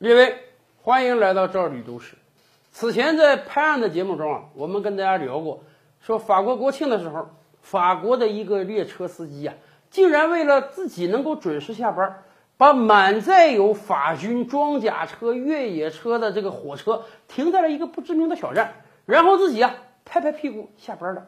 列位，欢迎来到赵吕都市。此前在拍案的节目中啊，我们跟大家聊过，说法国国庆的时候，法国的一个列车司机啊，竟然为了自己能够准时下班，把满载有法军装甲车、越野车的这个火车停在了一个不知名的小站，然后自己啊拍拍屁股下班了。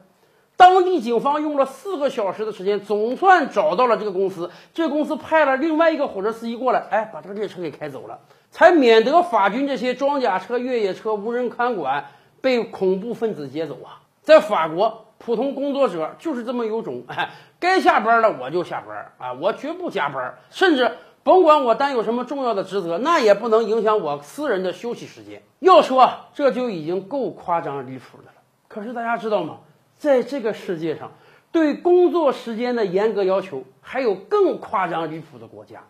当地警方用了四个小时的时间，总算找到了这个公司。这公司派了另外一个火车司机过来，哎，把这个列车给开走了，才免得法军这些装甲车、越野车无人看管，被恐怖分子劫走啊！在法国，普通工作者就是这么有种，哎，该下班了我就下班啊，我绝不加班，甚至甭管我担有什么重要的职责，那也不能影响我私人的休息时间。要说这就已经够夸张离谱的了。可是大家知道吗？在这个世界上，对工作时间的严格要求，还有更夸张离谱的国家。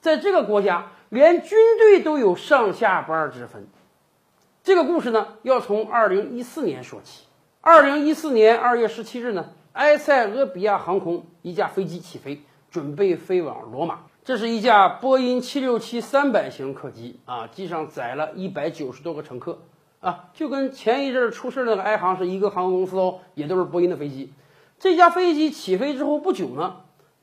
在这个国家，连军队都有上下班之分。这个故事呢，要从二零一四年说起。二零一四年二月十七日呢，埃塞俄比亚航空一架飞机起飞，准备飞往罗马。这是一架波音七六七三百型客机啊，机上载了一百九十多个乘客。啊，就跟前一阵出事那个埃航是一个航空公司哦，也都是波音的飞机。这架飞机起飞之后不久呢，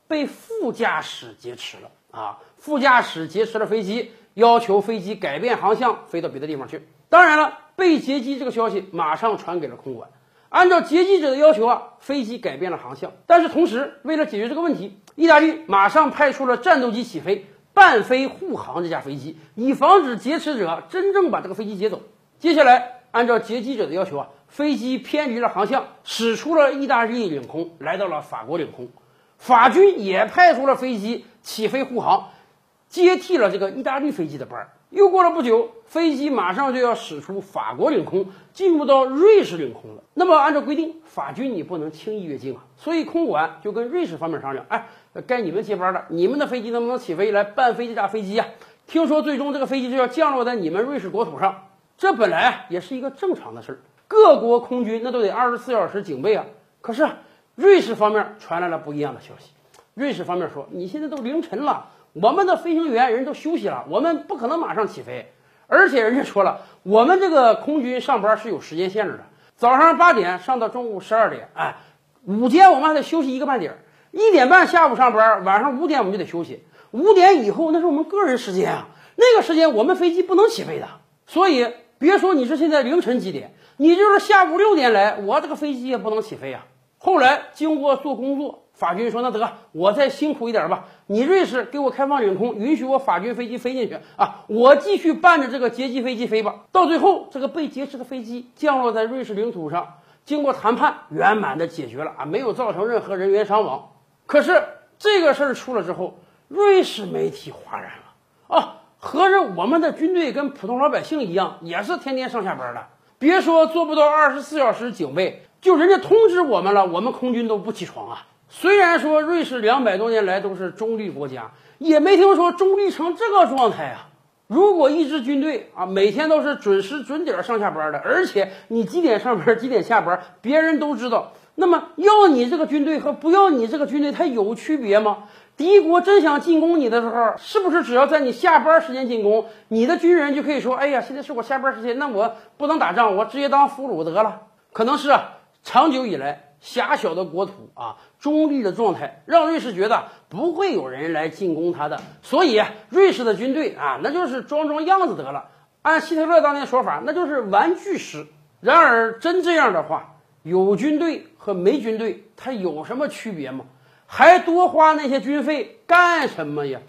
被副驾驶劫持了啊！副驾驶劫持了飞机，要求飞机改变航向，飞到别的地方去。当然了，被劫机这个消息马上传给了空管，按照劫机者的要求啊，飞机改变了航向。但是同时，为了解决这个问题，意大利马上派出了战斗机起飞，伴飞护航这架飞机，以防止劫持者真正把这个飞机劫走。接下来，按照劫机者的要求啊，飞机偏离了航向，驶出了意大利领空，来到了法国领空。法军也派出了飞机起飞护航，接替了这个意大利飞机的班儿。又过了不久，飞机马上就要驶出法国领空，进入到瑞士领空了。那么，按照规定，法军你不能轻易越境啊，所以空管就跟瑞士方面商量，哎，该你们接班了，你们的飞机能不能起飞来伴飞这架飞机呀？听说最终这个飞机就要降落在你们瑞士国土上。这本来也是一个正常的事儿，各国空军那都得二十四小时警备啊。可是瑞士方面传来了不一样的消息，瑞士方面说：“你现在都凌晨了，我们的飞行员人都休息了，我们不可能马上起飞。而且人家说了，我们这个空军上班是有时间限制的，早上八点上到中午十二点，哎，午间我们还得休息一个半点儿，一点半下午上班，晚上五点我们就得休息。五点以后那是我们个人时间啊，那个时间我们飞机不能起飞的，所以。”别说你是现在凌晨几点，你就是下午六点来，我这个飞机也不能起飞啊。后来经过做工作，法军说那得我再辛苦一点吧，你瑞士给我开放领空，允许我法军飞机飞进去啊，我继续伴着这个劫机飞机飞吧。到最后，这个被劫持的飞机降落在瑞士领土上，经过谈判圆满的解决了啊，没有造成任何人员伤亡。可是这个事儿出了之后，瑞士媒体哗然了啊。合着我们的军队跟普通老百姓一样，也是天天上下班的。别说做不到二十四小时警备，就人家通知我们了，我们空军都不起床啊。虽然说瑞士两百多年来都是中立国家，也没听说中立成这个状态啊。如果一支军队啊每天都是准时准点上下班的，而且你几点上班几点下班，别人都知道，那么要你这个军队和不要你这个军队，它有区别吗？敌国真想进攻你的时候，是不是只要在你下班时间进攻，你的军人就可以说：“哎呀，现在是我下班时间，那我不能打仗，我直接当俘虏得了。”可能是啊，长久以来狭小的国土啊，中立的状态，让瑞士觉得不会有人来进攻他的，所以瑞士的军队啊，那就是装装样子得了。按希特勒当年说法，那就是玩具师。然而真这样的话，有军队和没军队，它有什么区别吗？还多花那些军费干什么呀？